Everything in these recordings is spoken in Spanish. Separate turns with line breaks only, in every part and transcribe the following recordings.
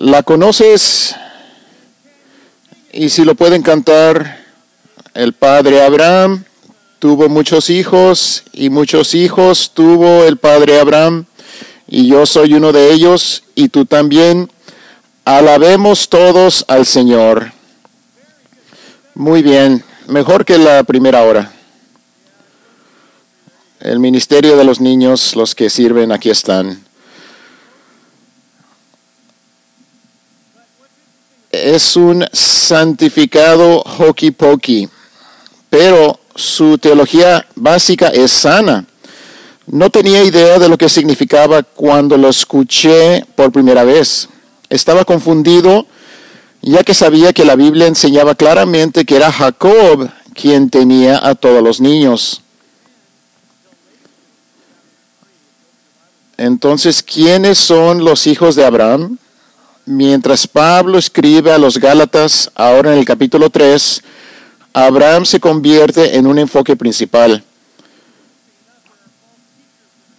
¿La conoces? Y si lo pueden cantar, el padre Abraham tuvo muchos hijos y muchos hijos tuvo el padre Abraham y yo soy uno de ellos y tú también. Alabemos todos al Señor. Muy bien, mejor que la primera hora. El ministerio de los niños, los que sirven, aquí están. Es un santificado hockey pokey, pero su teología básica es sana. No tenía idea de lo que significaba cuando lo escuché por primera vez. Estaba confundido ya que sabía que la Biblia enseñaba claramente que era Jacob quien tenía a todos los niños. Entonces, ¿quiénes son los hijos de Abraham? Mientras Pablo escribe a los Gálatas, ahora en el capítulo 3, Abraham se convierte en un enfoque principal.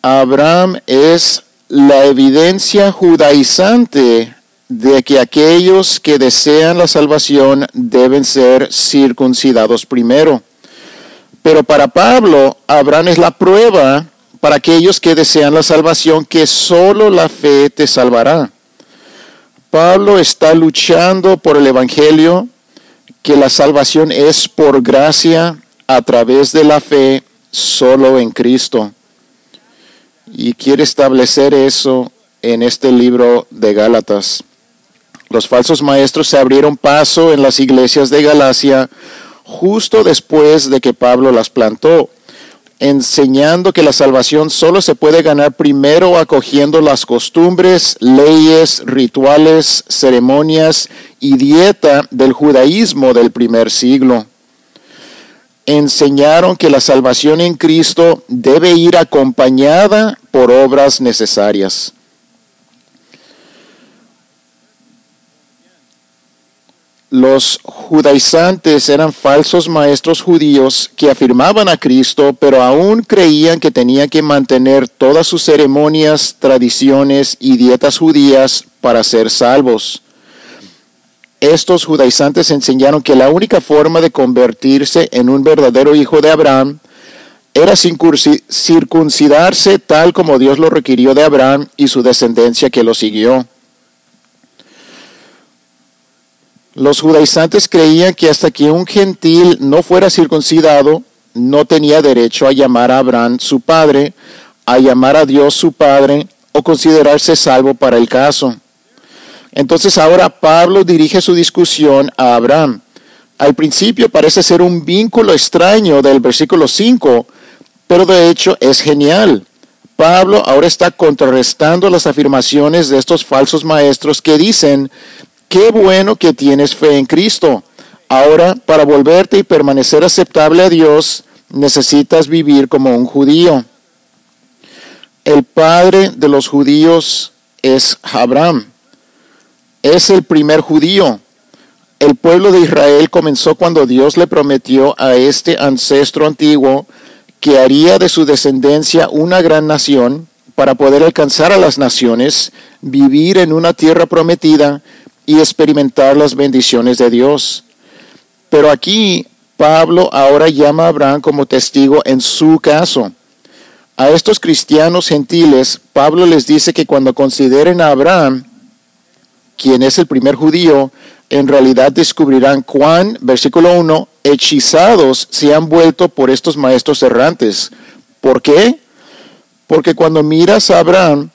Abraham es la evidencia judaizante de que aquellos que desean la salvación deben ser circuncidados primero. Pero para Pablo, Abraham es la prueba para aquellos que desean la salvación que solo la fe te salvará. Pablo está luchando por el Evangelio, que la salvación es por gracia a través de la fe solo en Cristo y quiere establecer eso en este libro de Gálatas. Los falsos maestros se abrieron paso en las iglesias de Galacia justo después de que Pablo las plantó, enseñando que la salvación solo se puede ganar primero acogiendo las costumbres, leyes, rituales, ceremonias y dieta del judaísmo del primer siglo enseñaron que la salvación en Cristo debe ir acompañada por obras necesarias. Los judaizantes eran falsos maestros judíos que afirmaban a Cristo, pero aún creían que tenían que mantener todas sus ceremonias, tradiciones y dietas judías para ser salvos. Estos judaizantes enseñaron que la única forma de convertirse en un verdadero hijo de Abraham era circuncidarse tal como Dios lo requirió de Abraham y su descendencia que lo siguió. Los judaizantes creían que hasta que un gentil no fuera circuncidado, no tenía derecho a llamar a Abraham su padre, a llamar a Dios su padre o considerarse salvo para el caso. Entonces ahora Pablo dirige su discusión a Abraham. Al principio parece ser un vínculo extraño del versículo 5, pero de hecho es genial. Pablo ahora está contrarrestando las afirmaciones de estos falsos maestros que dicen, qué bueno que tienes fe en Cristo. Ahora, para volverte y permanecer aceptable a Dios, necesitas vivir como un judío. El padre de los judíos es Abraham es el primer judío. El pueblo de Israel comenzó cuando Dios le prometió a este ancestro antiguo que haría de su descendencia una gran nación para poder alcanzar a las naciones, vivir en una tierra prometida y experimentar las bendiciones de Dios. Pero aquí Pablo ahora llama a Abraham como testigo en su caso. A estos cristianos gentiles, Pablo les dice que cuando consideren a Abraham, quien es el primer judío, en realidad descubrirán cuán, versículo 1, hechizados se han vuelto por estos maestros errantes. ¿Por qué? Porque cuando miras a Abraham,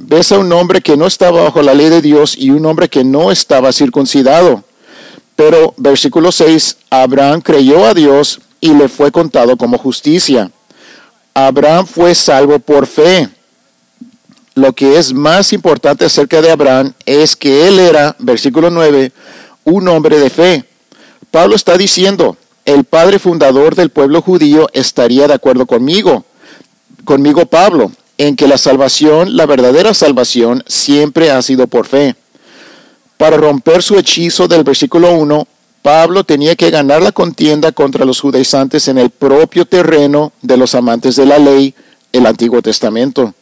ves a un hombre que no estaba bajo la ley de Dios y un hombre que no estaba circuncidado. Pero, versículo 6, Abraham creyó a Dios y le fue contado como justicia. Abraham fue salvo por fe lo que es más importante acerca de Abraham es que él era, versículo 9, un hombre de fe. Pablo está diciendo, el padre fundador del pueblo judío estaría de acuerdo conmigo, conmigo Pablo, en que la salvación, la verdadera salvación, siempre ha sido por fe. Para romper su hechizo del versículo 1, Pablo tenía que ganar la contienda contra los judaizantes en el propio terreno de los amantes de la ley, el Antiguo Testamento.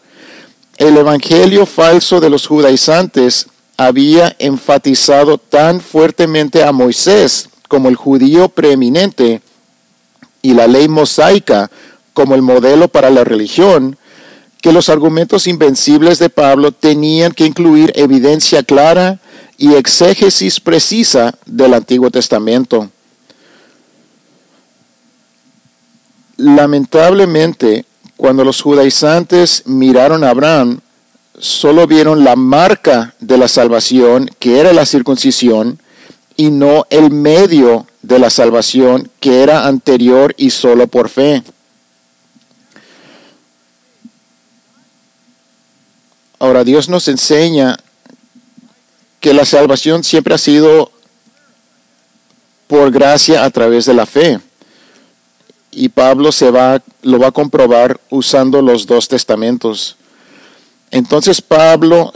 El evangelio falso de los judaizantes había enfatizado tan fuertemente a Moisés como el judío preeminente y la ley mosaica como el modelo para la religión, que los argumentos invencibles de Pablo tenían que incluir evidencia clara y exégesis precisa del Antiguo Testamento. Lamentablemente, cuando los judaizantes miraron a Abraham, solo vieron la marca de la salvación, que era la circuncisión, y no el medio de la salvación, que era anterior y solo por fe. Ahora Dios nos enseña que la salvación siempre ha sido por gracia a través de la fe. Y Pablo se va, lo va a comprobar usando los dos testamentos. Entonces Pablo,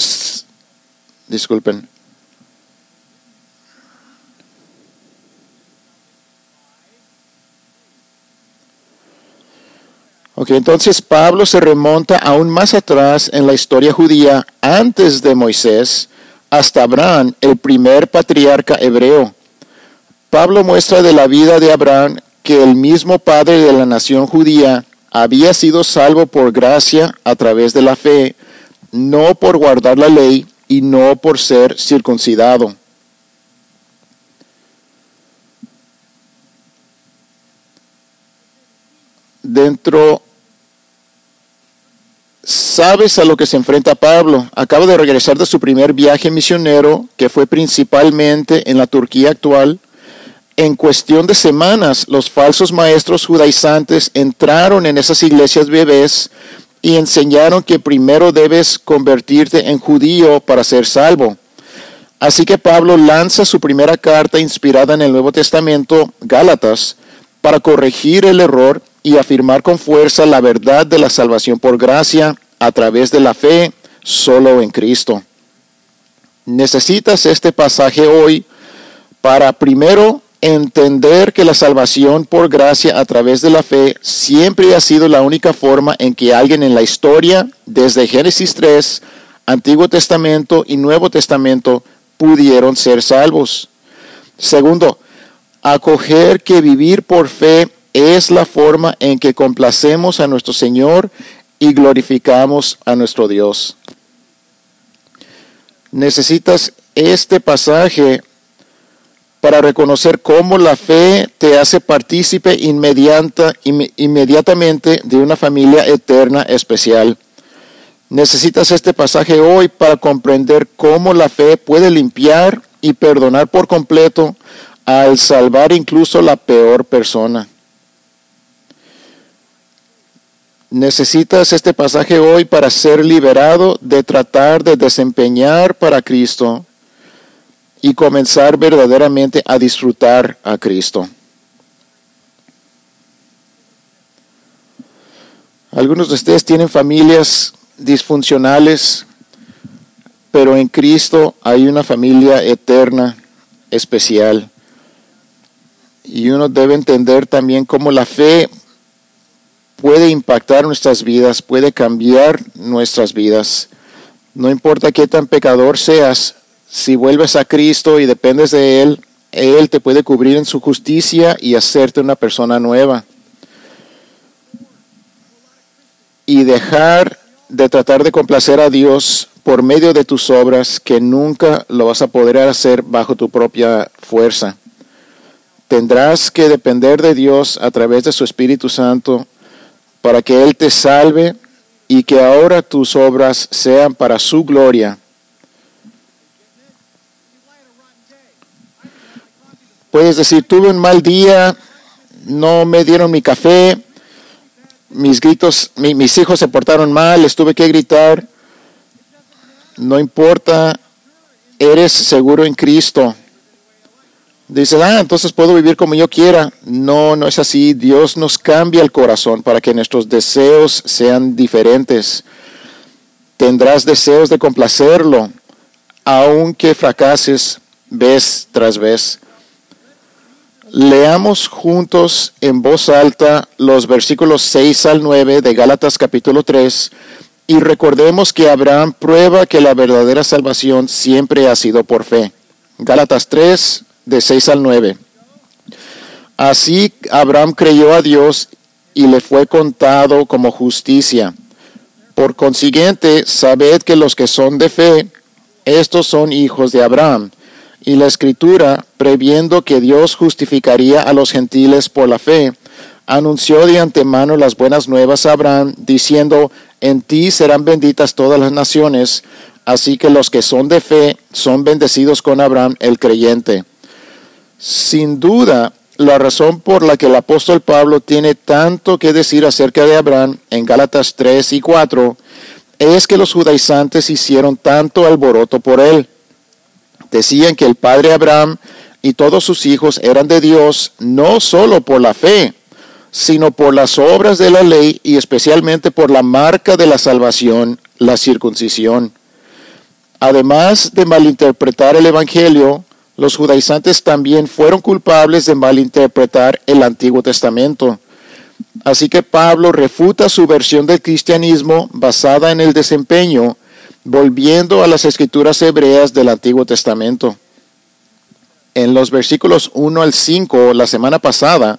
disculpen, Ok, entonces Pablo se remonta aún más atrás en la historia judía, antes de Moisés, hasta Abraham, el primer patriarca hebreo. Pablo muestra de la vida de Abraham que el mismo padre de la nación judía había sido salvo por gracia a través de la fe, no por guardar la ley y no por ser circuncidado. Dentro Sabes a lo que se enfrenta Pablo. Acaba de regresar de su primer viaje misionero, que fue principalmente en la Turquía actual. En cuestión de semanas, los falsos maestros judaizantes entraron en esas iglesias bebés y enseñaron que primero debes convertirte en judío para ser salvo. Así que Pablo lanza su primera carta inspirada en el Nuevo Testamento, Gálatas, para corregir el error y afirmar con fuerza la verdad de la salvación por gracia a través de la fe solo en Cristo. Necesitas este pasaje hoy para primero entender que la salvación por gracia a través de la fe siempre ha sido la única forma en que alguien en la historia, desde Génesis 3, Antiguo Testamento y Nuevo Testamento, pudieron ser salvos. Segundo, acoger que vivir por fe es la forma en que complacemos a nuestro Señor y glorificamos a nuestro Dios. Necesitas este pasaje para reconocer cómo la fe te hace partícipe inmediata, inmediatamente de una familia eterna especial. Necesitas este pasaje hoy para comprender cómo la fe puede limpiar y perdonar por completo al salvar incluso la peor persona. Necesitas este pasaje hoy para ser liberado de tratar de desempeñar para Cristo y comenzar verdaderamente a disfrutar a Cristo. Algunos de ustedes tienen familias disfuncionales, pero en Cristo hay una familia eterna, especial. Y uno debe entender también cómo la fe puede impactar nuestras vidas, puede cambiar nuestras vidas. No importa qué tan pecador seas, si vuelves a Cristo y dependes de Él, Él te puede cubrir en su justicia y hacerte una persona nueva. Y dejar de tratar de complacer a Dios por medio de tus obras, que nunca lo vas a poder hacer bajo tu propia fuerza. Tendrás que depender de Dios a través de su Espíritu Santo para que Él te salve y que ahora tus obras sean para su gloria. Puedes decir, tuve un mal día, no me dieron mi café, mis gritos, mis hijos se portaron mal, les tuve que gritar. No importa, eres seguro en Cristo. Dices, ah, entonces puedo vivir como yo quiera. No, no es así. Dios nos cambia el corazón para que nuestros deseos sean diferentes. Tendrás deseos de complacerlo, aunque fracases vez tras vez. Leamos juntos en voz alta los versículos 6 al 9 de Gálatas capítulo 3 Y recordemos que Abraham prueba que la verdadera salvación siempre ha sido por fe. Gálatas 3, de 6 al 9. Así Abraham creyó a Dios y le fue contado como justicia. Por consiguiente, sabed que los que son de fe, estos son hijos de Abraham. Y la escritura, previendo que Dios justificaría a los gentiles por la fe, anunció de antemano las buenas nuevas a Abraham, diciendo, en ti serán benditas todas las naciones, así que los que son de fe son bendecidos con Abraham el creyente. Sin duda, la razón por la que el apóstol Pablo tiene tanto que decir acerca de Abraham en Gálatas 3 y 4 es que los judaizantes hicieron tanto alboroto por él. Decían que el padre Abraham y todos sus hijos eran de Dios no solo por la fe, sino por las obras de la ley y especialmente por la marca de la salvación, la circuncisión. Además de malinterpretar el Evangelio, los judaizantes también fueron culpables de malinterpretar el Antiguo Testamento. Así que Pablo refuta su versión del cristianismo basada en el desempeño, volviendo a las escrituras hebreas del Antiguo Testamento. En los versículos 1 al 5, la semana pasada,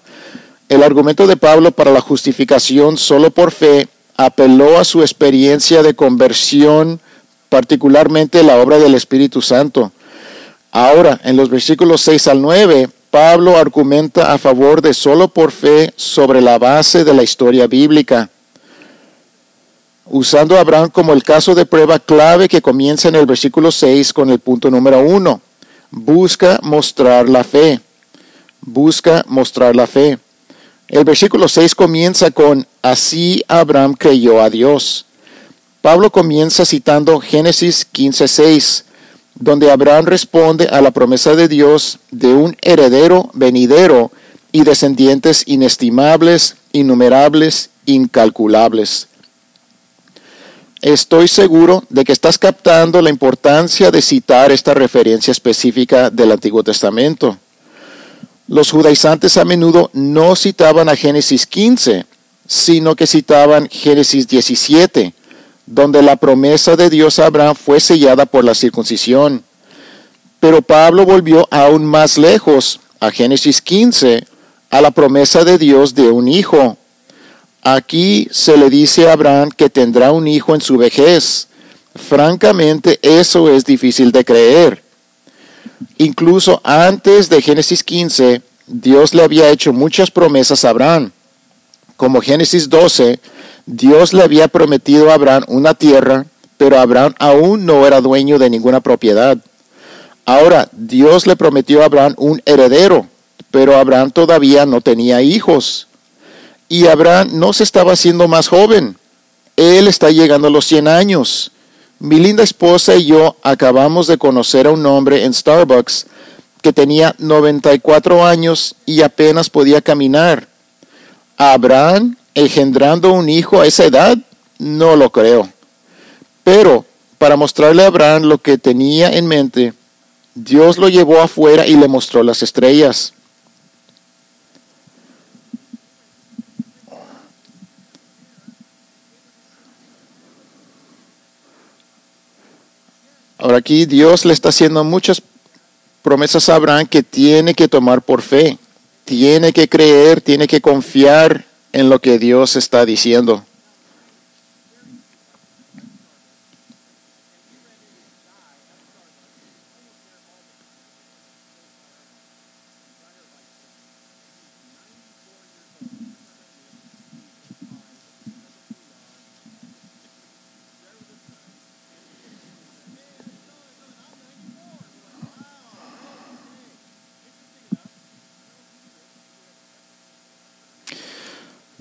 el argumento de Pablo para la justificación solo por fe apeló a su experiencia de conversión, particularmente la obra del Espíritu Santo. Ahora, en los versículos 6 al 9, Pablo argumenta a favor de solo por fe sobre la base de la historia bíblica, usando a Abraham como el caso de prueba clave que comienza en el versículo 6 con el punto número 1. Busca mostrar la fe. Busca mostrar la fe. El versículo 6 comienza con Así Abraham creyó a Dios. Pablo comienza citando Génesis 15:6 donde Abraham responde a la promesa de Dios de un heredero venidero y descendientes inestimables, innumerables, incalculables. Estoy seguro de que estás captando la importancia de citar esta referencia específica del Antiguo Testamento. Los judaizantes a menudo no citaban a Génesis 15, sino que citaban Génesis 17, donde la promesa de Dios a Abraham fue sellada por la circuncisión. Pero Pablo volvió aún más lejos, a Génesis 15, a la promesa de Dios de un hijo. Aquí se le dice a Abraham que tendrá un hijo en su vejez. Francamente, eso es difícil de creer. Incluso antes de Génesis 15, Dios le había hecho muchas promesas a Abraham. Como Génesis 12, Dios le había prometido a Abraham una tierra, pero Abraham aún no era dueño de ninguna propiedad. Ahora, Dios le prometió a Abraham un heredero, pero Abraham todavía no tenía hijos. Y Abraham no se estaba haciendo más joven. Él está llegando a los 100 años. Mi linda esposa y yo acabamos de conocer a un hombre en Starbucks que tenía 94 años y apenas podía caminar. Abraham engendrando un hijo a esa edad? No lo creo. Pero para mostrarle a Abraham lo que tenía en mente, Dios lo llevó afuera y le mostró las estrellas. Ahora aquí Dios le está haciendo muchas promesas a Abraham que tiene que tomar por fe, tiene que creer, tiene que confiar en lo que Dios está diciendo.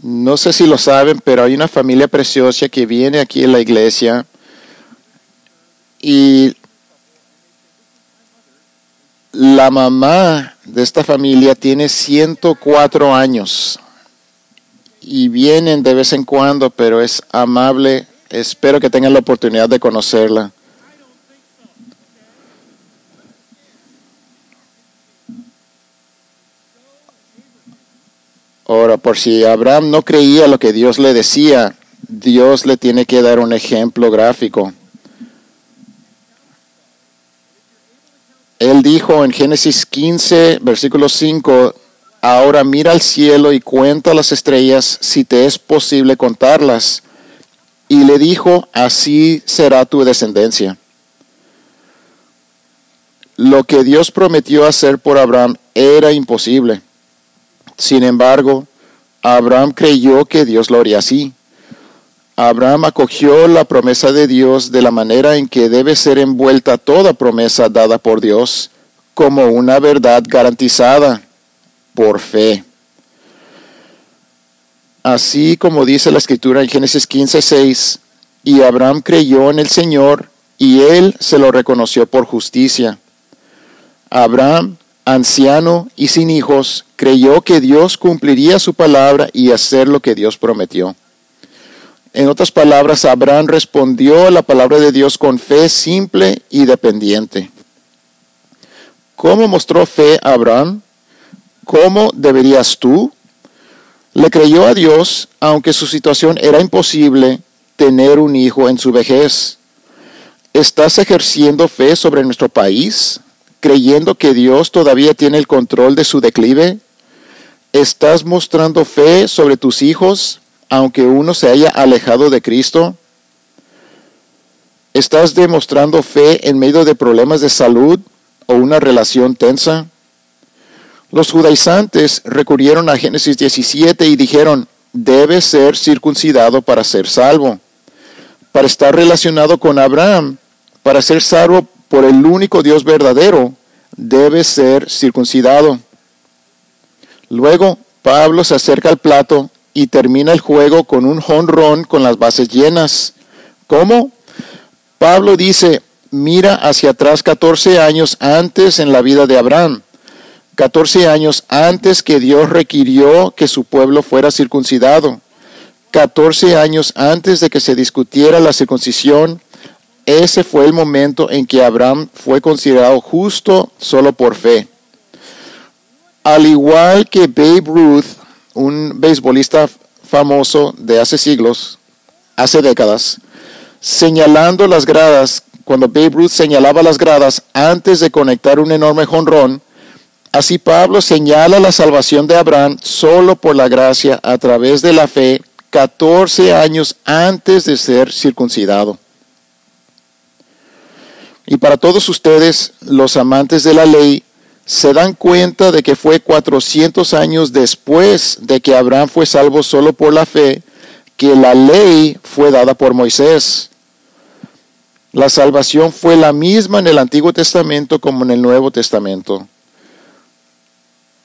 No sé si lo saben, pero hay una familia preciosa que viene aquí en la iglesia y la mamá de esta familia tiene 104 años y vienen de vez en cuando, pero es amable. Espero que tengan la oportunidad de conocerla. Ahora, por si Abraham no creía lo que Dios le decía, Dios le tiene que dar un ejemplo gráfico. Él dijo en Génesis 15, versículo 5, ahora mira al cielo y cuenta las estrellas si te es posible contarlas. Y le dijo, así será tu descendencia. Lo que Dios prometió hacer por Abraham era imposible. Sin embargo, Abraham creyó que Dios lo haría así. Abraham acogió la promesa de Dios de la manera en que debe ser envuelta toda promesa dada por Dios como una verdad garantizada por fe. Así como dice la escritura en Génesis 15, 6, y Abraham creyó en el Señor y él se lo reconoció por justicia. Abraham, anciano y sin hijos, creyó que Dios cumpliría su palabra y hacer lo que Dios prometió. En otras palabras, Abraham respondió a la palabra de Dios con fe simple y dependiente. ¿Cómo mostró fe Abraham? ¿Cómo deberías tú? Le creyó a Dios, aunque su situación era imposible tener un hijo en su vejez. ¿Estás ejerciendo fe sobre nuestro país, creyendo que Dios todavía tiene el control de su declive? ¿Estás mostrando fe sobre tus hijos, aunque uno se haya alejado de Cristo? ¿Estás demostrando fe en medio de problemas de salud o una relación tensa? Los judaizantes recurrieron a Génesis 17 y dijeron, debe ser circuncidado para ser salvo. Para estar relacionado con Abraham, para ser salvo por el único Dios verdadero, debe ser circuncidado. Luego, Pablo se acerca al plato y termina el juego con un jonrón con las bases llenas. ¿Cómo? Pablo dice, mira hacia atrás 14 años antes en la vida de Abraham, 14 años antes que Dios requirió que su pueblo fuera circuncidado, 14 años antes de que se discutiera la circuncisión, ese fue el momento en que Abraham fue considerado justo solo por fe. Al igual que Babe Ruth un beisbolista famoso de hace siglos, hace décadas, señalando las gradas, cuando Babe Ruth señalaba las gradas antes de conectar un enorme jonrón, así Pablo señala la salvación de Abraham solo por la gracia a través de la fe 14 años antes de ser circuncidado. Y para todos ustedes, los amantes de la ley, se dan cuenta de que fue 400 años después de que Abraham fue salvo solo por la fe, que la ley fue dada por Moisés. La salvación fue la misma en el Antiguo Testamento como en el Nuevo Testamento.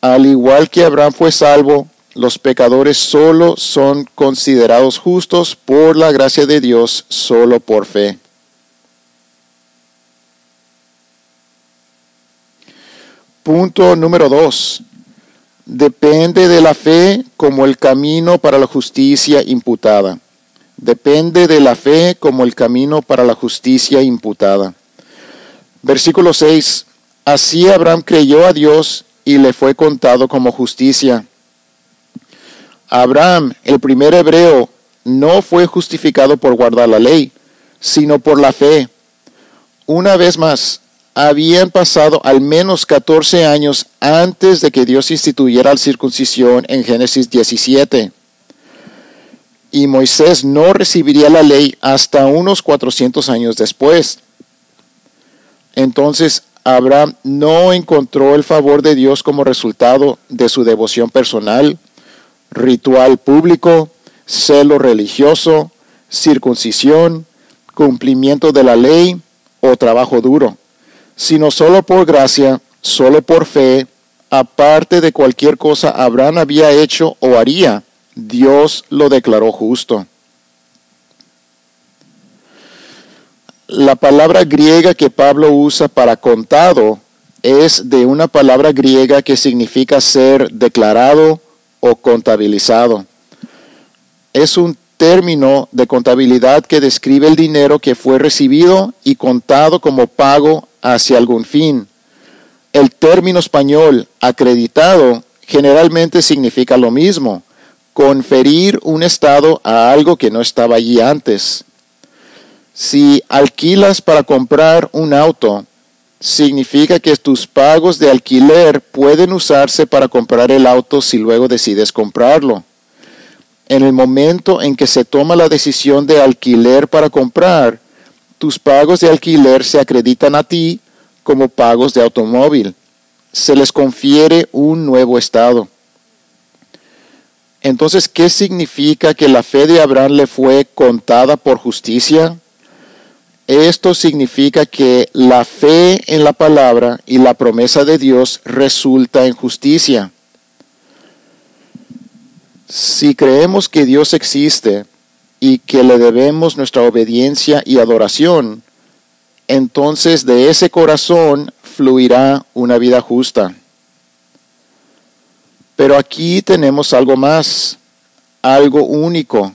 Al igual que Abraham fue salvo, los pecadores solo son considerados justos por la gracia de Dios, solo por fe. Punto número dos. Depende de la fe como el camino para la justicia imputada. Depende de la fe como el camino para la justicia imputada. Versículo 6. Así Abraham creyó a Dios y le fue contado como justicia. Abraham, el primer hebreo, no fue justificado por guardar la ley, sino por la fe. Una vez más, habían pasado al menos 14 años antes de que Dios instituyera la circuncisión en Génesis 17. Y Moisés no recibiría la ley hasta unos 400 años después. Entonces Abraham no encontró el favor de Dios como resultado de su devoción personal, ritual público, celo religioso, circuncisión, cumplimiento de la ley o trabajo duro sino solo por gracia, solo por fe, aparte de cualquier cosa Abraham había hecho o haría, Dios lo declaró justo. La palabra griega que Pablo usa para contado es de una palabra griega que significa ser declarado o contabilizado. Es un término de contabilidad que describe el dinero que fue recibido y contado como pago hacia algún fin. El término español acreditado generalmente significa lo mismo, conferir un estado a algo que no estaba allí antes. Si alquilas para comprar un auto, significa que tus pagos de alquiler pueden usarse para comprar el auto si luego decides comprarlo. En el momento en que se toma la decisión de alquiler para comprar, tus pagos de alquiler se acreditan a ti como pagos de automóvil. Se les confiere un nuevo estado. Entonces, ¿qué significa que la fe de Abraham le fue contada por justicia? Esto significa que la fe en la palabra y la promesa de Dios resulta en justicia. Si creemos que Dios existe y que le debemos nuestra obediencia y adoración, entonces de ese corazón fluirá una vida justa. Pero aquí tenemos algo más, algo único,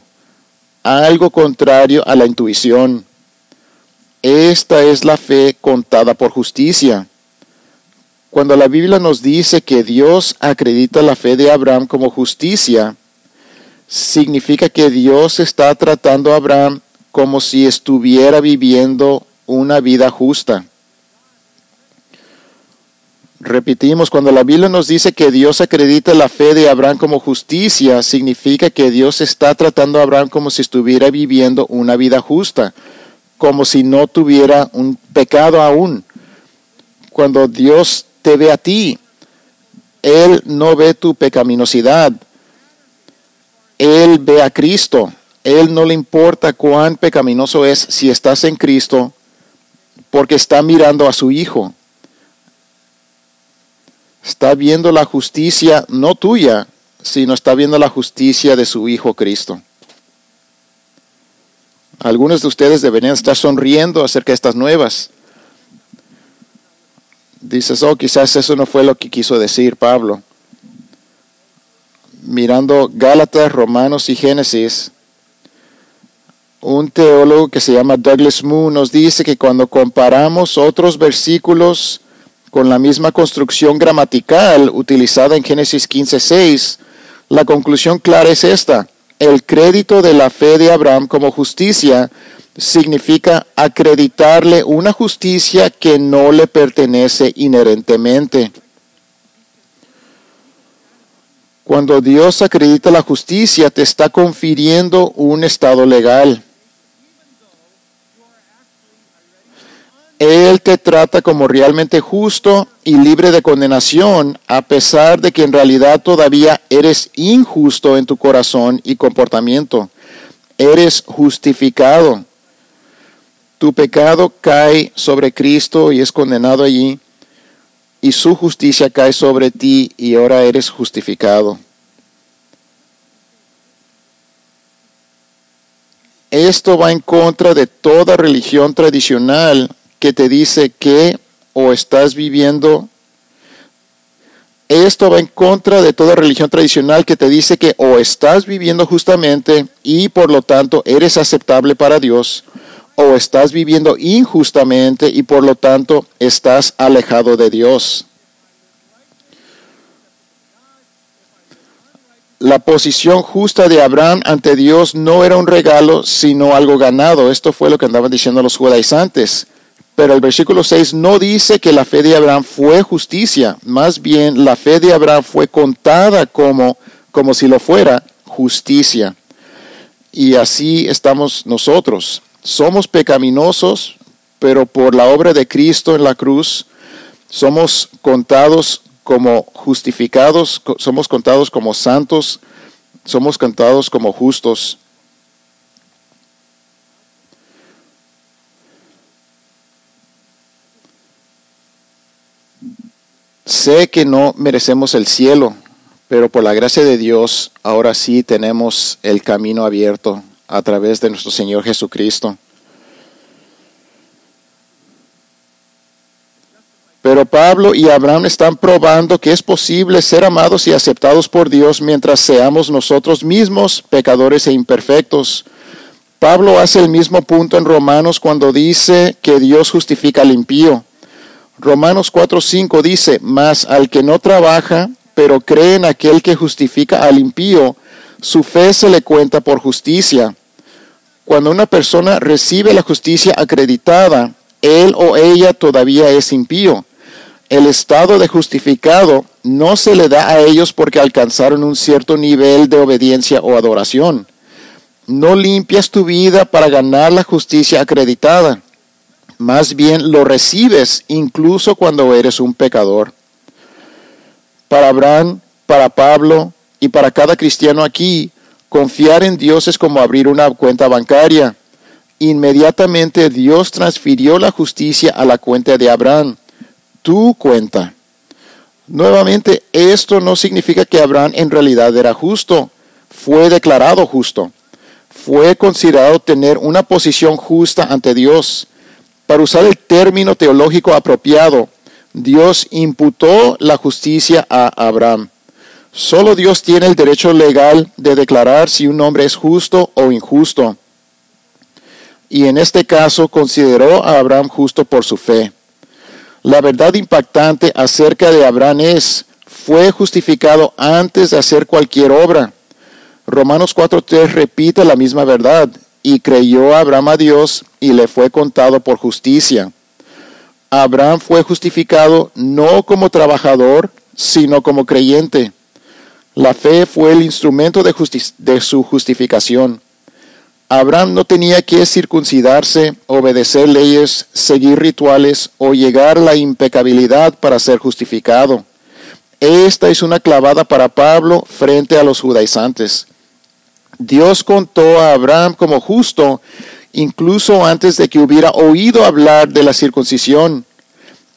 algo contrario a la intuición. Esta es la fe contada por justicia. Cuando la Biblia nos dice que Dios acredita la fe de Abraham como justicia, significa que Dios está tratando a Abraham como si estuviera viviendo una vida justa. Repetimos, cuando la Biblia nos dice que Dios acredita la fe de Abraham como justicia, significa que Dios está tratando a Abraham como si estuviera viviendo una vida justa, como si no tuviera un pecado aún. Cuando Dios te ve a ti, Él no ve tu pecaminosidad, Él ve a Cristo. Él no le importa cuán pecaminoso es si estás en Cristo, porque está mirando a su Hijo está viendo la justicia no tuya, sino está viendo la justicia de su Hijo Cristo. Algunos de ustedes deberían estar sonriendo acerca de estas nuevas. Dices, oh, quizás eso no fue lo que quiso decir Pablo. Mirando Gálatas, Romanos y Génesis, un teólogo que se llama Douglas Moo nos dice que cuando comparamos otros versículos con la misma construcción gramatical utilizada en Génesis 15:6, la conclusión clara es esta. El crédito de la fe de Abraham como justicia significa acreditarle una justicia que no le pertenece inherentemente. Cuando Dios acredita la justicia, te está confiriendo un estado legal. Él te trata como realmente justo y libre de condenación, a pesar de que en realidad todavía eres injusto en tu corazón y comportamiento. Eres justificado. Tu pecado cae sobre Cristo y es condenado allí, y su justicia cae sobre ti y ahora eres justificado. Esto va en contra de toda religión tradicional que te dice que o estás viviendo esto va en contra de toda religión tradicional que te dice que o estás viviendo justamente y por lo tanto eres aceptable para Dios, o estás viviendo injustamente y por lo tanto estás alejado de Dios. La posición justa de Abraham ante Dios no era un regalo, sino algo ganado. Esto fue lo que andaban diciendo los judaizantes. Pero el versículo 6 no dice que la fe de Abraham fue justicia, más bien la fe de Abraham fue contada como, como si lo fuera justicia. Y así estamos nosotros. Somos pecaminosos, pero por la obra de Cristo en la cruz somos contados como justificados, somos contados como santos, somos contados como justos. Sé que no merecemos el cielo, pero por la gracia de Dios ahora sí tenemos el camino abierto a través de nuestro Señor Jesucristo. Pero Pablo y Abraham están probando que es posible ser amados y aceptados por Dios mientras seamos nosotros mismos pecadores e imperfectos. Pablo hace el mismo punto en Romanos cuando dice que Dios justifica al impío. Romanos 4:5 dice, mas al que no trabaja, pero cree en aquel que justifica al impío, Su fe se le cuenta por justicia. Cuando una persona recibe la justicia acreditada, él o ella todavía es impío. El estado de justificado no se le da a ellos porque alcanzaron un cierto nivel de obediencia o adoración. No limpias tu vida para ganar la justicia acreditada. Más bien lo recibes incluso cuando eres un pecador. Para Abraham, para Pablo y para cada cristiano aquí, confiar en Dios es como abrir una cuenta bancaria. Inmediatamente Dios transfirió la justicia a la cuenta de Abraham, tu cuenta. Nuevamente, esto no significa que Abraham en realidad era justo, fue declarado justo, fue considerado tener una posición justa ante Dios. Para usar el término teológico apropiado, Dios imputó la justicia a Abraham. Solo Dios tiene el derecho legal de declarar si un hombre es justo o injusto. Y en este caso consideró a Abraham justo por su fe. La verdad impactante acerca de Abraham es, fue justificado antes de hacer cualquier obra. Romanos 4.3 repite la misma verdad y creyó Abraham a Dios y le fue contado por justicia. Abraham fue justificado no como trabajador, sino como creyente. La fe fue el instrumento de, su justificación. Abraham no tenía que circuncidarse, obedecer leyes, seguir rituales o llegar a la impecabilidad para ser justificado. Esta es una clavada para Pablo frente a los judaizantes. Dios contó a Abraham como justo incluso antes de que hubiera oído hablar de la circuncisión.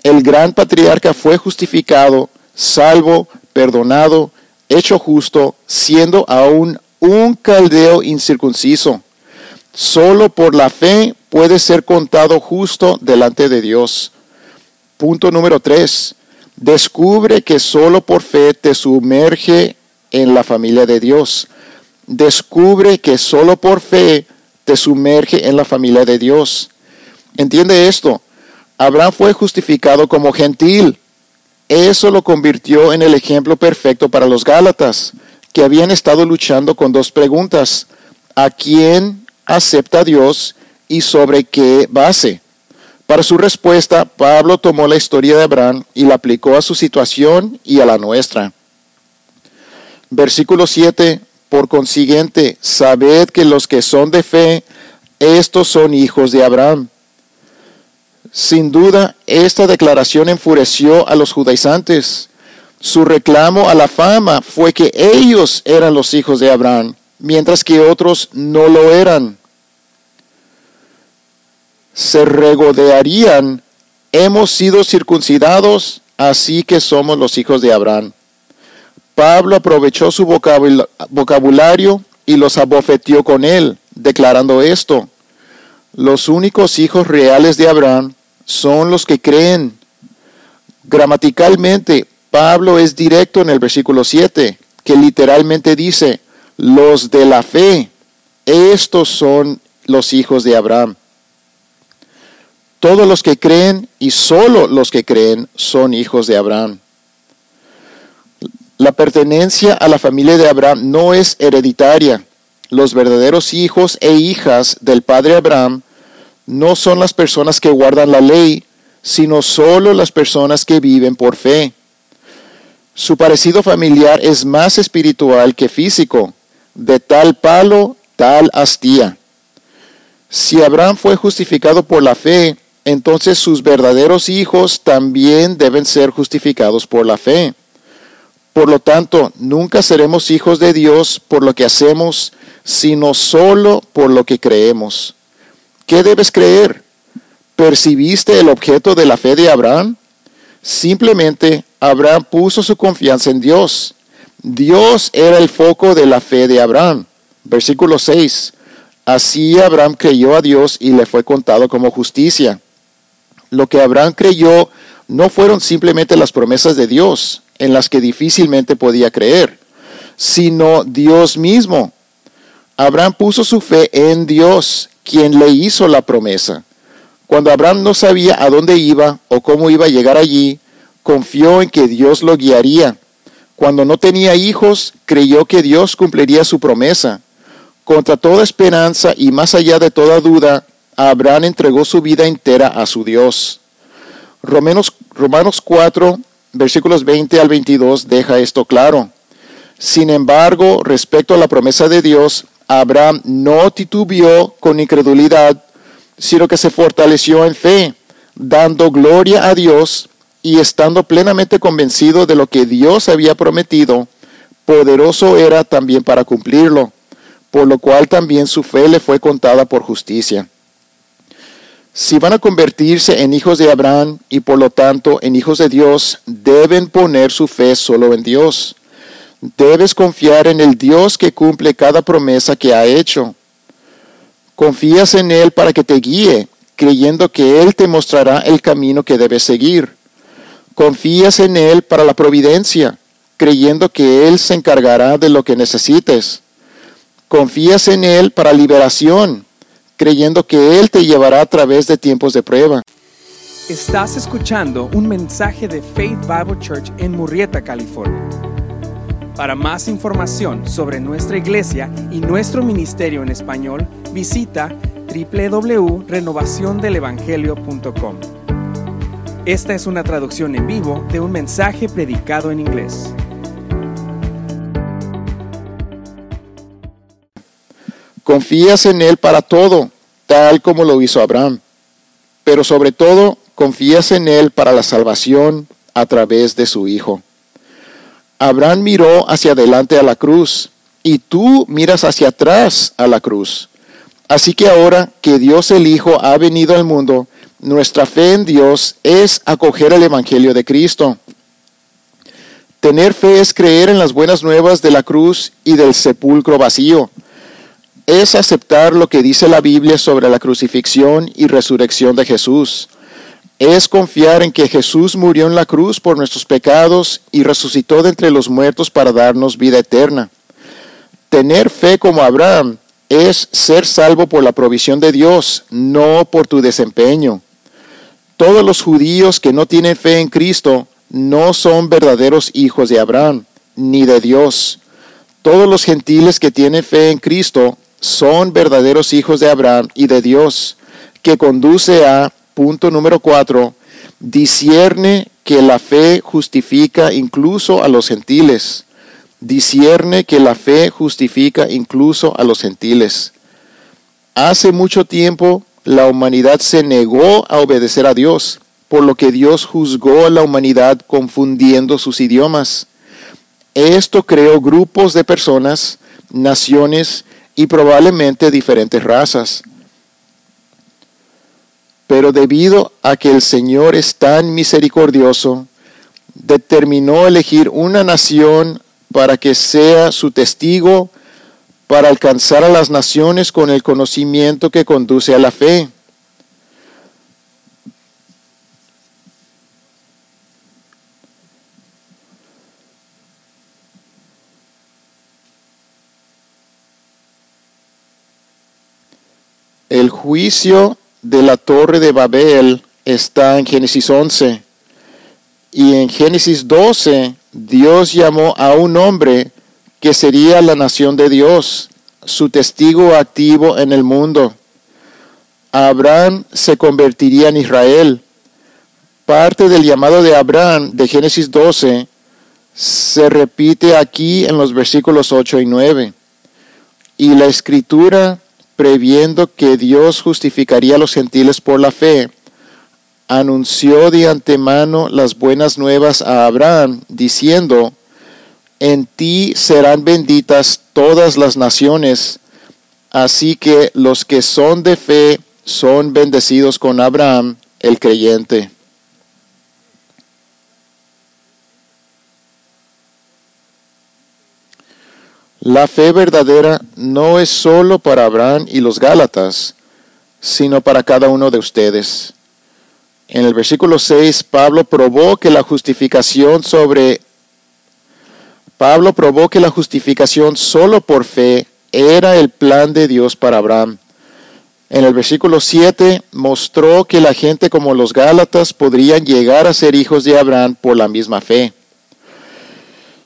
El gran patriarca fue justificado, salvo, perdonado, hecho justo, siendo aún un caldeo incircunciso. Solo por la fe puede ser contado justo delante de Dios. Punto número tres. Descubre que solo por fe te sumerge en la familia de Dios descubre que solo por fe te sumerge en la familia de Dios. Entiende esto. Abraham fue justificado como gentil. Eso lo convirtió en el ejemplo perfecto para los Gálatas, que habían estado luchando con dos preguntas. ¿A quién acepta Dios y sobre qué base? Para su respuesta, Pablo tomó la historia de Abraham y la aplicó a su situación y a la nuestra. Versículo 7 por consiguiente, sabed que los que son de fe, estos son hijos de Abraham. Sin duda, esta declaración enfureció a los judaizantes. Su reclamo a la fama fue que ellos eran los hijos de Abraham, mientras que otros no lo eran. Se regodearían, hemos sido circuncidados, así que somos los hijos de Abraham. Pablo aprovechó su vocabulario y los abofeteó con él, declarando esto. Los únicos hijos reales de Abraham son los que creen. Gramaticalmente, Pablo es directo en el versículo 7, que literalmente dice, los de la fe, estos son los hijos de Abraham. Todos los que creen y solo los que creen son hijos de Abraham. La pertenencia a la familia de Abraham no es hereditaria. Los verdaderos hijos e hijas del padre Abraham no son las personas que guardan la ley, sino solo las personas que viven por fe. Su parecido familiar es más espiritual que físico. De tal palo, tal astilla. Si Abraham fue justificado por la fe, entonces sus verdaderos hijos también deben ser justificados por la fe. Por lo tanto, nunca seremos hijos de Dios por lo que hacemos, sino solo por lo que creemos. ¿Qué debes creer? ¿Percibiste el objeto de la fe de Abraham? Simplemente Abraham puso su confianza en Dios. Dios era el foco de la fe de Abraham. Versículo 6. Así Abraham creyó a Dios y le fue contado como justicia. Lo que Abraham creyó no fueron simplemente las promesas de Dios, en las que difícilmente podía creer, sino Dios mismo. Abraham puso su fe en Dios, quien le hizo la promesa. Cuando Abraham no sabía a dónde iba o cómo iba a llegar allí, confió en que Dios lo guiaría. Cuando no tenía hijos, creyó que Dios cumpliría su promesa. Contra toda esperanza y más allá de toda duda, Abraham entregó su vida entera a su Dios. Romanos, Romanos 4, versículos 20 al 22 deja esto claro. Sin embargo, respecto a la promesa de Dios, Abraham no titubeó con incredulidad, sino que se fortaleció en fe, dando gloria a Dios y estando plenamente convencido de lo que Dios había prometido, poderoso era también para cumplirlo, por lo cual también su fe le fue contada por justicia. Si van a convertirse en hijos de Abraham y por lo tanto en hijos de Dios, deben poner su fe solo en Dios. Debes confiar en el Dios que cumple cada promesa que ha hecho. Confías en Él para que te guíe, creyendo que Él te mostrará el camino que debes seguir. Confías en Él para la providencia, creyendo que Él se encargará de lo que necesites. Confías en Él para liberación, creyendo que Él te llevará a través de tiempos de prueba.
Estás escuchando un mensaje de Faith Bible Church en Murrieta, California. Para más información sobre nuestra iglesia y nuestro ministerio en español, visita www.renovaciondelevangelio.com. Esta es una traducción en vivo de un mensaje predicado en inglés.
Confías en Él para todo, tal como lo hizo Abraham. Pero sobre todo, confías en Él para la salvación a través de su Hijo. Abraham miró hacia adelante a la cruz y tú miras hacia atrás a la cruz. Así que ahora que Dios el Hijo ha venido al mundo, nuestra fe en Dios es acoger el Evangelio de Cristo. Tener fe es creer en las buenas nuevas de la cruz y del sepulcro vacío. Es aceptar lo que dice la Biblia sobre la crucifixión y resurrección de Jesús. Es confiar en que Jesús murió en la cruz por nuestros pecados y resucitó de entre los muertos para darnos vida eterna. Tener fe como Abraham es ser salvo por la provisión de Dios, no por tu desempeño. Todos los judíos que no tienen fe en Cristo no son verdaderos hijos de Abraham, ni de Dios. Todos los gentiles que tienen fe en Cristo son verdaderos hijos de Abraham y de Dios, que conduce a, punto número cuatro, discierne que la fe justifica incluso a los gentiles. Discierne que la fe justifica incluso a los gentiles. Hace mucho tiempo la humanidad se negó a obedecer a Dios, por lo que Dios juzgó a la humanidad confundiendo sus idiomas. Esto creó grupos de personas, naciones y probablemente diferentes razas. Pero debido a que el Señor es tan misericordioso, determinó elegir una nación para que sea su testigo para alcanzar a las naciones con el conocimiento que conduce a la fe. El juicio de la torre de Babel está en Génesis 11 y en Génesis 12 Dios llamó a un hombre que sería la nación de Dios, su testigo activo en el mundo. Abraham se convertiría en Israel. Parte del llamado de Abraham de Génesis 12 se repite aquí en los versículos 8 y 9. Y la escritura, previendo que Dios justificaría a los gentiles por la fe, anunció de antemano las buenas nuevas a Abraham, diciendo, en ti serán benditas todas las naciones. Así que los que son de fe son bendecidos con Abraham, el creyente. La fe verdadera no es solo para Abraham y los Gálatas, sino para cada uno de ustedes. En el versículo 6, Pablo probó que la justificación sobre Pablo probó que la justificación solo por fe era el plan de Dios para Abraham. En el versículo 7 mostró que la gente como los Gálatas podrían llegar a ser hijos de Abraham por la misma fe.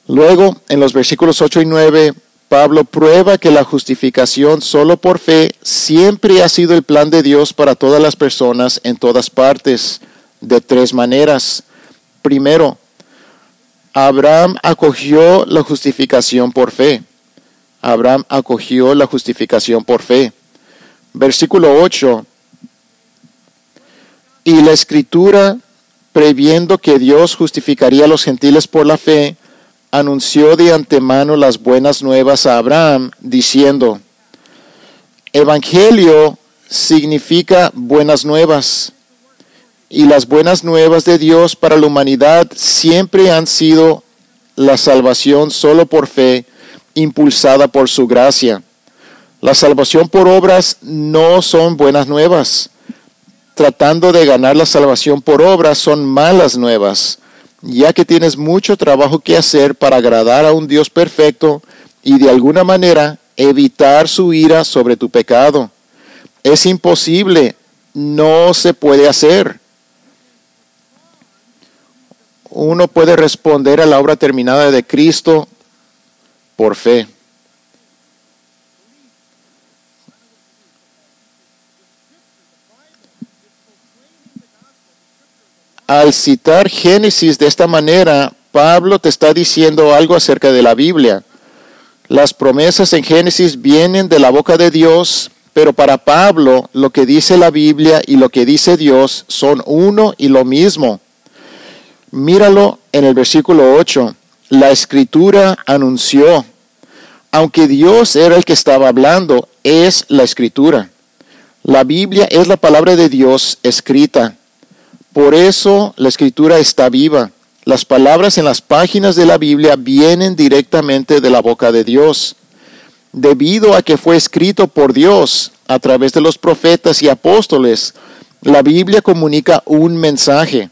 Luego, en los versículos 8 y 9, Pablo prueba que la justificación solo por fe siempre ha sido el plan de Dios para todas las personas en todas partes, de tres maneras. Primero, Abraham acogió la justificación por fe. Abraham acogió la justificación por fe. Versículo 8. Y la escritura, previendo que Dios justificaría a los gentiles por la fe, anunció de antemano las buenas nuevas a Abraham, diciendo, Evangelio significa buenas nuevas y las buenas nuevas de Dios para la humanidad siempre han sido la salvación solo por fe, impulsada por su gracia. La salvación por obras no son buenas nuevas. Tratando de ganar la salvación por obras son malas nuevas, ya que tienes mucho trabajo que hacer para agradar a un Dios perfecto y de alguna manera evitar su ira sobre tu pecado. Es imposible, no se puede hacer uno puede responder a la obra terminada de Cristo por fe. Al citar Génesis de esta manera, Pablo te está diciendo algo acerca de la Biblia. Las promesas en Génesis vienen de la boca de Dios, pero para Pablo lo que dice la Biblia y lo que dice Dios son uno y lo mismo. Míralo en el versículo 8. La escritura anunció, aunque Dios era el que estaba hablando, es la escritura. La Biblia es la palabra de Dios escrita. Por eso la escritura está viva. Las palabras en las páginas de la Biblia vienen directamente de la boca de Dios. Debido a que fue escrito por Dios a través de los profetas y apóstoles, la Biblia comunica un mensaje.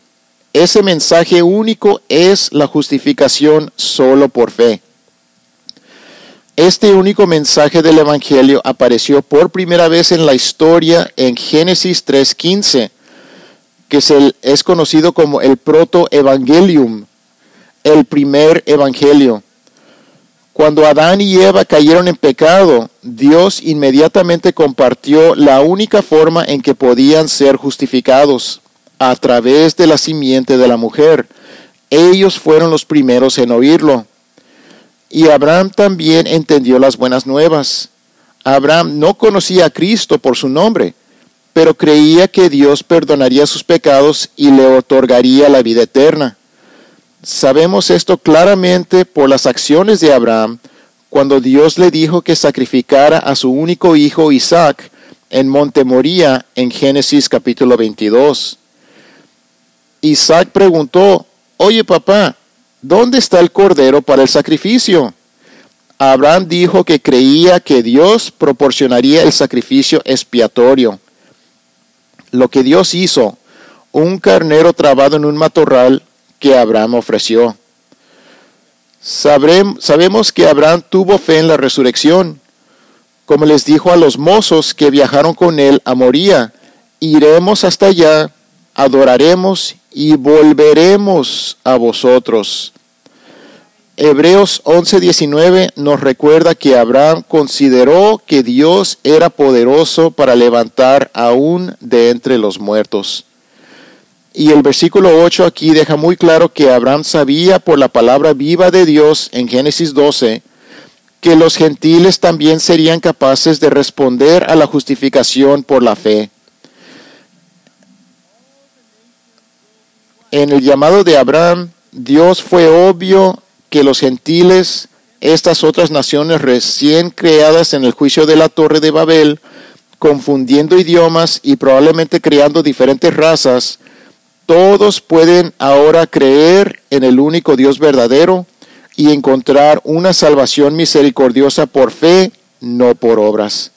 Ese mensaje único es la justificación solo por fe. Este único mensaje del Evangelio apareció por primera vez en la historia en Génesis 3.15, que es conocido como el proto-evangelium, el primer evangelio. Cuando Adán y Eva cayeron en pecado, Dios inmediatamente compartió la única forma en que podían ser justificados a través de la simiente de la mujer. Ellos fueron los primeros en oírlo. Y Abraham también entendió las buenas nuevas. Abraham no conocía a Cristo por su nombre, pero creía que Dios perdonaría sus pecados y le otorgaría la vida eterna. Sabemos esto claramente por las acciones de Abraham cuando Dios le dijo que sacrificara a su único hijo Isaac en Monte Moría en Génesis capítulo 22. Isaac preguntó, oye papá, ¿dónde está el cordero para el sacrificio? Abraham dijo que creía que Dios proporcionaría el sacrificio expiatorio. Lo que Dios hizo, un carnero trabado en un matorral que Abraham ofreció. sabemos que Abraham tuvo fe en la resurrección. Como les dijo a los mozos que viajaron con él a Moría, iremos hasta allá, adoraremos y volveremos a vosotros. Hebreos 11:19 nos recuerda que Abraham consideró que Dios era poderoso para levantar aún de entre los muertos. Y el versículo 8 aquí deja muy claro que Abraham sabía por la palabra viva de Dios en Génesis 12 que los gentiles también serían capaces de responder a la justificación por la fe. en el llamado de Abraham, Dios fue obvio que los gentiles, estas otras naciones recién creadas en el juicio de la torre de Babel, confundiendo idiomas y probablemente creando diferentes razas, todos pueden ahora creer en el único Dios verdadero y encontrar una salvación misericordiosa por fe, no por obras.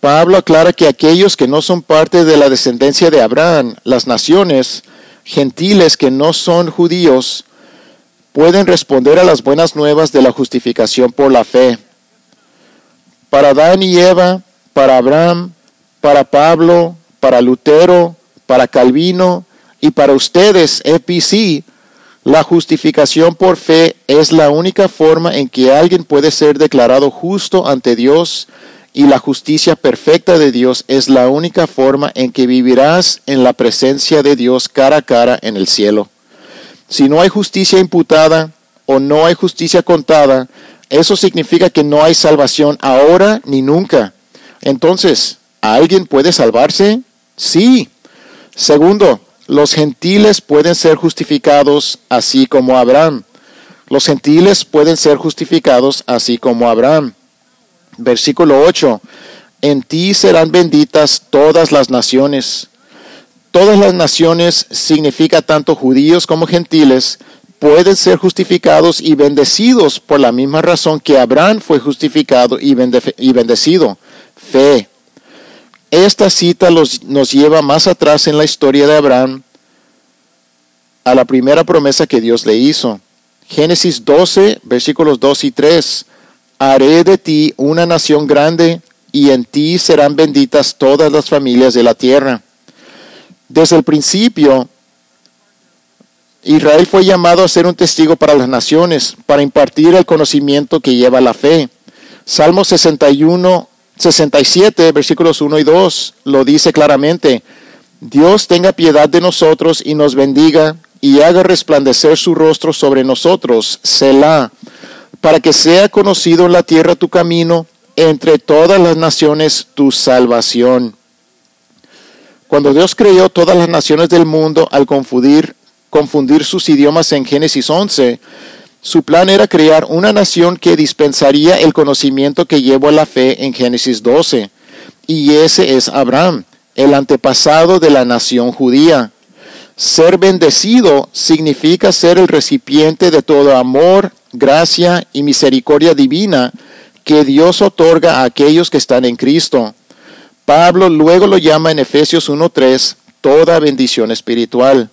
Pablo aclara que aquellos que no son parte de la descendencia de Abraham, las naciones gentiles que no son judíos, pueden responder a las buenas nuevas de la justificación por la fe. Para Adán y Eva, para Abraham, para Pablo, para Lutero, para Calvino y para ustedes, EPC, La justificación por fe es la única forma en que alguien puede ser declarado justo ante Dios y la justicia perfecta de Dios es la única forma en que vivirás en la presencia de Dios cara a cara en el cielo. Si no hay justicia imputada o no hay justicia contada, eso significa que no hay salvación ahora ni nunca. Entonces, ¿alguien puede salvarse? Sí. Segundo, los gentiles pueden ser justificados así como Abraham. Los gentiles pueden ser justificados así como Abraham. Versículo 8. En ti serán benditas todas las naciones. Todas las naciones significa tanto judíos como gentiles pueden ser justificados y bendecidos por la misma razón que Abraham fue justificado y, bendecido. Fe. Esta cita nos lleva más atrás en la historia de Abraham a la primera promesa que Dios le hizo. Génesis 12, versículos 2 y 3. Haré de ti una nación grande y en ti serán benditas todas las familias de la tierra. Desde el principio, Israel fue llamado a ser un testigo para las naciones, para impartir el conocimiento que lleva la fe. Salmo 61, 67, versículos 1 y 2, lo dice claramente. Dios tenga piedad de nosotros y nos bendiga y haga resplandecer su rostro sobre nosotros, Selah, para que sea conocido en la tierra tu camino, entre todas las naciones tu salvación. Cuando Dios creó todas las naciones del mundo al confundir, sus idiomas en Génesis 11, su plan era crear una nación que dispensaría el conocimiento que llevó a la fe en Génesis 12. Y ese es Abraham, el antepasado de la nación judía. Ser bendecido significa ser el recipiente de todo amor, gracia y misericordia divina que Dios otorga a aquellos que están en Cristo. Pablo luego lo llama en Efesios 1.3 toda bendición espiritual.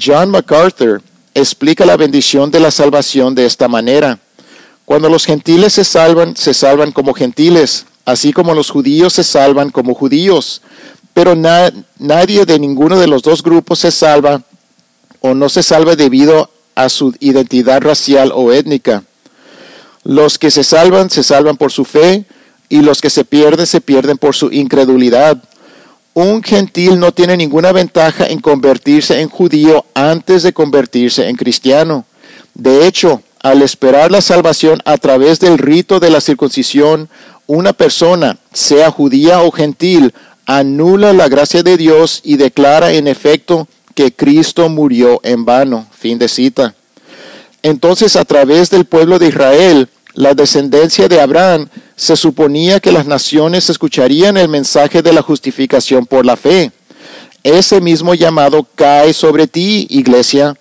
John MacArthur explica la bendición de la salvación de esta manera. Cuando los gentiles se salvan, se salvan como gentiles, así como los judíos se salvan como judíos. Pero nadie de ninguno de los dos grupos se salva o no se salva debido a su identidad racial o étnica. Los que se salvan se salvan por su fe y los que se pierden se pierden por su incredulidad. Un gentil no tiene ninguna ventaja en convertirse en judío antes de convertirse en cristiano. De hecho, al esperar la salvación a través del rito de la circuncisión, una persona, sea judía o gentil, anula la gracia de Dios y declara en efecto que Cristo murió en vano. Fin de cita. Entonces, a través del pueblo de Israel, la descendencia de Abraham, se suponía que las naciones escucharían el mensaje de la justificación por la fe. Ese mismo llamado cae sobre ti, iglesia.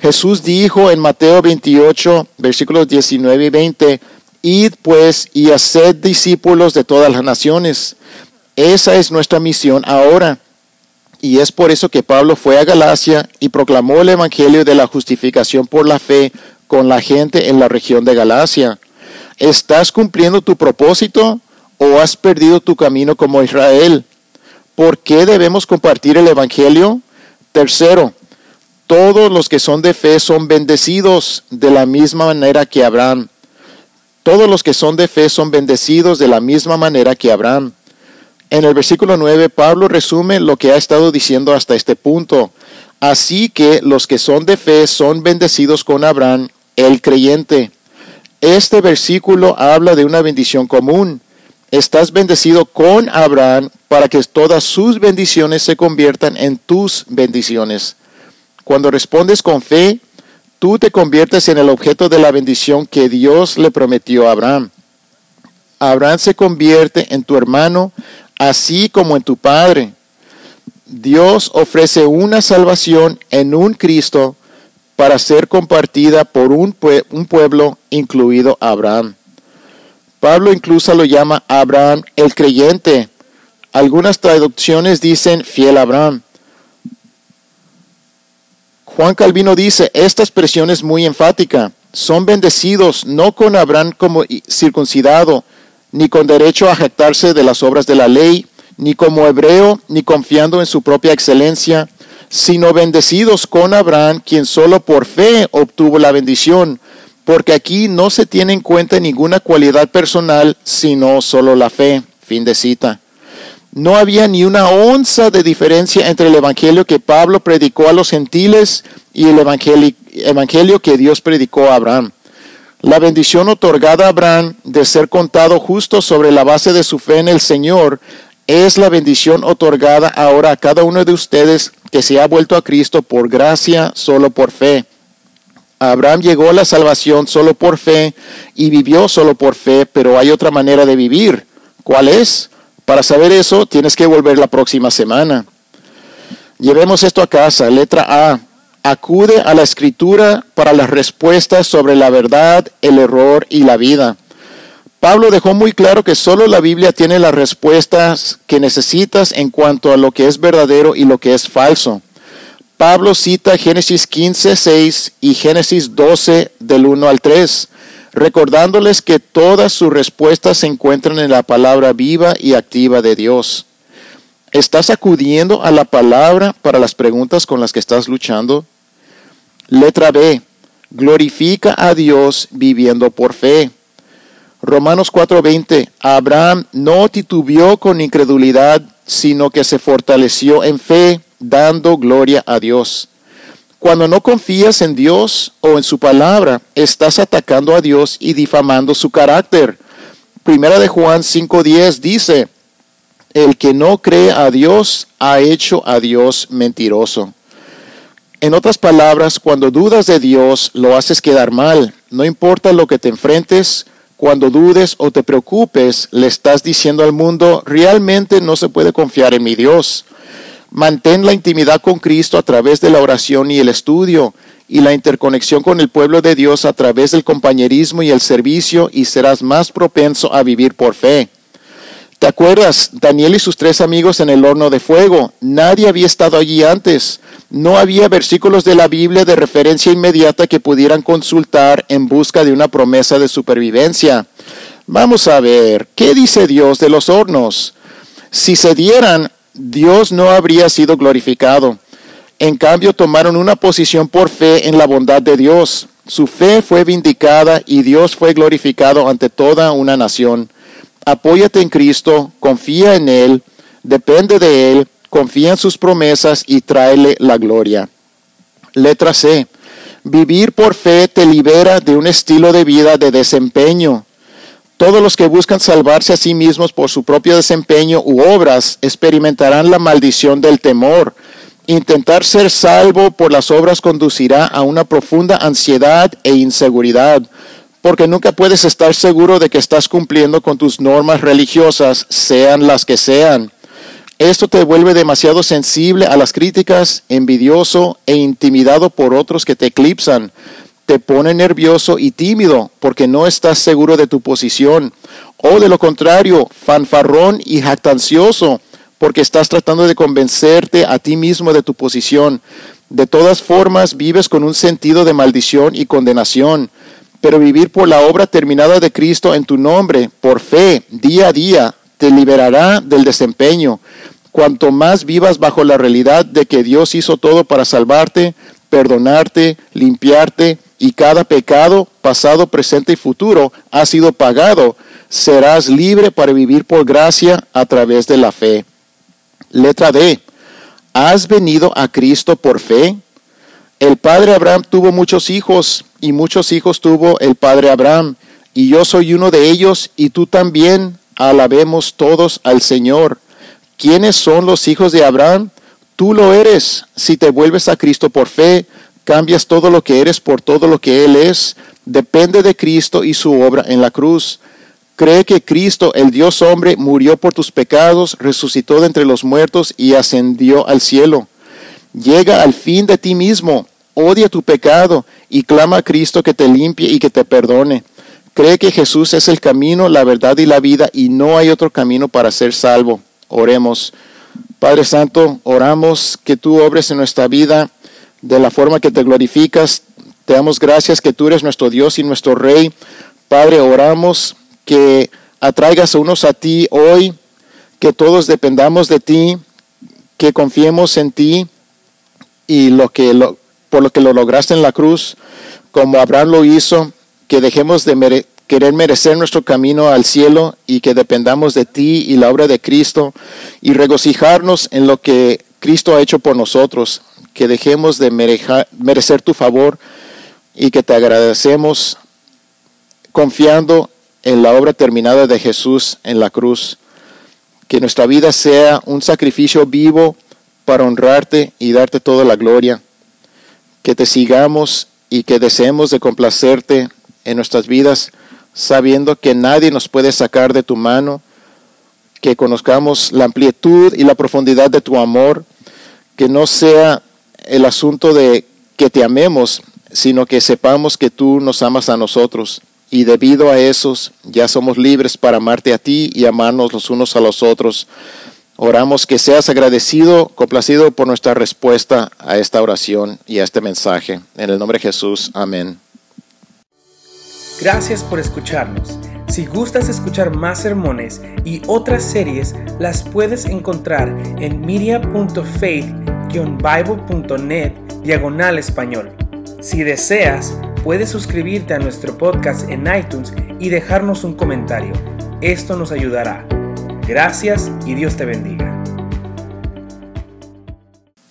Jesús dijo en Mateo 28, versículos 19 y 20, Id pues y haced discípulos de todas las naciones. Esa es nuestra misión ahora. Y es por eso que Pablo fue a Galacia y proclamó el Evangelio de la justificación por la fe con la gente en la región de Galacia. ¿Estás cumpliendo tu propósito o has perdido tu camino como Israel? ¿Por qué debemos compartir el Evangelio? Tercero, todos los que son de fe son bendecidos de la misma manera que Abraham. Todos los que son de fe son bendecidos de la misma manera que Abraham. En el versículo 9, Pablo resume lo que ha estado diciendo hasta este punto. Así que los que son de fe son bendecidos con Abraham el creyente. Este versículo habla de una bendición común. Estás bendecido con Abraham para que todas sus bendiciones se conviertan en tus bendiciones. Cuando respondes con fe, tú te conviertes en el objeto de la bendición que Dios le prometió a Abraham. Abraham se convierte en tu hermano, así como en tu padre. Dios ofrece una salvación en un Cristo para ser compartida por un, pueblo, incluido Abraham. Pablo incluso lo llama Abraham el creyente. Algunas traducciones dicen fiel Abraham. Juan Calvino dice, esta expresión es muy enfática. Son bendecidos no con Abraham como circuncidado, ni con derecho a jactarse de las obras de la ley, ni como hebreo, ni confiando en su propia excelencia, sino bendecidos con Abraham, quien solo por fe obtuvo la bendición, porque aquí no se tiene en cuenta ninguna cualidad personal, sino solo la fe. Fin de cita. No había ni una onza de diferencia entre el evangelio que Pablo predicó a los gentiles y el evangelio, que Dios predicó a Abraham. La bendición otorgada a Abraham de ser contado justo sobre la base de su fe en el Señor es la bendición otorgada ahora a cada uno de ustedes que se ha vuelto a Cristo por gracia, solo por fe. Abraham llegó a la salvación solo por fe y vivió solo por fe, pero hay otra manera de vivir. ¿Cuál es? Para saber eso, tienes que volver la próxima semana. Llevemos esto a casa. Letra A. Acude a la escritura para las respuestas sobre la verdad, el error y la vida. Pablo dejó muy claro que solo la Biblia tiene las respuestas que necesitas en cuanto a lo que es verdadero y lo que es falso. Pablo cita Génesis 15, 6 y Génesis 12 del 1 al 3 recordándoles que todas sus respuestas se encuentran en la palabra viva y activa de Dios. ¿Estás acudiendo a la palabra para las preguntas con las que estás luchando? Letra B. Glorifica a Dios viviendo por fe. Romanos 4:20. Abraham no titubeó con incredulidad, sino que se fortaleció en fe, dando gloria a Dios. Cuando no confías en Dios o en su palabra, estás atacando a Dios y difamando su carácter. Primera de Juan 5:10 dice, el que no cree a Dios ha hecho a Dios mentiroso. En otras palabras, cuando dudas de Dios, lo haces quedar mal. No importa lo que te enfrentes, cuando dudes o te preocupes, le estás diciendo al mundo, realmente no se puede confiar en mi Dios. Mantén la intimidad con Cristo a través de la oración y el estudio y la interconexión con el pueblo de Dios a través del compañerismo y el servicio y serás más propenso a vivir por fe. ¿Te acuerdas? Daniel y sus tres amigos en el horno de fuego. Nadie había estado allí antes. No había versículos de la Biblia de referencia inmediata que pudieran consultar en busca de una promesa de supervivencia. Vamos a ver, ¿qué dice Dios de los hornos? Si se dieran Dios no habría sido glorificado. En cambio, tomaron una posición por fe en la bondad de Dios. Su fe fue vindicada y Dios fue glorificado ante toda una nación. Apóyate en Cristo, confía en Él, depende de Él, confía en sus promesas y tráele la gloria. Letra C. Vivir por fe te libera de un estilo de vida de desempeño. Todos los que buscan salvarse a sí mismos por su propio desempeño u obras experimentarán la maldición del temor. Intentar ser salvo por las obras conducirá a una profunda ansiedad e inseguridad, porque nunca puedes estar seguro de que estás cumpliendo con tus normas religiosas, sean las que sean. Esto te vuelve demasiado sensible a las críticas, envidioso e intimidado por otros que te eclipsan te pone nervioso y tímido porque no estás seguro de tu posición. O de lo contrario, fanfarrón y jactancioso porque estás tratando de convencerte a ti mismo de tu posición. De todas formas, vives con un sentido de maldición y condenación. Pero vivir por la obra terminada de Cristo en tu nombre, por fe, día a día, te liberará del desempeño. Cuanto más vivas bajo la realidad de que Dios hizo todo para salvarte, perdonarte, limpiarte y cada pecado, pasado, presente y futuro, ha sido pagado, serás libre para vivir por gracia a través de la fe. Letra D. ¿Has venido a Cristo por fe? El padre Abraham tuvo muchos hijos y muchos hijos tuvo el padre Abraham, y yo soy uno de ellos y tú también. Alabemos todos al Señor. ¿Quiénes son los hijos de Abraham? Tú lo eres si te vuelves a Cristo por fe Cambias todo lo que eres por todo lo que Él es. Depende de Cristo y su obra en la cruz. Cree que Cristo, el Dios hombre, murió por tus pecados, resucitó de entre los muertos y ascendió al cielo. Llega al fin de ti mismo, odia tu pecado y clama a Cristo que te limpie y que te perdone. Cree que Jesús es el camino, la verdad y la vida y no hay otro camino para ser salvo. Oremos. Padre Santo, oramos que tú obres en nuestra vida de la forma que te glorificas. Te damos gracias que tú eres nuestro Dios y nuestro Rey. Padre, oramos que atraigas a unos a ti hoy, que todos dependamos de ti, que confiemos en ti, y lo que lo, por lo que lo lograste en la cruz, como Abraham lo hizo, que dejemos de querer merecer nuestro camino al cielo y que dependamos de ti y la obra de Cristo y regocijarnos en lo que Cristo ha hecho por nosotros, que dejemos de merecer tu favor y que te agradecemos confiando en la obra terminada de Jesús en la cruz. Que nuestra vida sea un sacrificio vivo para honrarte y darte toda la gloria. Que te sigamos y que deseemos de complacerte en nuestras vidas, sabiendo que nadie nos puede sacar de tu mano, que conozcamos la amplitud y la profundidad de tu amor, que no sea el asunto de que te amemos, sino que sepamos que tú nos amas a nosotros. Y debido a eso ya somos libres para amarte a ti y amarnos los unos a los otros. Oramos que seas agradecido, complacido por nuestra respuesta a esta oración y a este mensaje. En el nombre de Jesús, amén.
Gracias por escucharnos. Si gustas escuchar más sermones y otras series, las puedes encontrar en media.faith-bible.net diagonal español. Si deseas, puedes suscribirte a nuestro podcast en iTunes y dejarnos un comentario. Esto nos ayudará. Gracias y Dios te bendiga.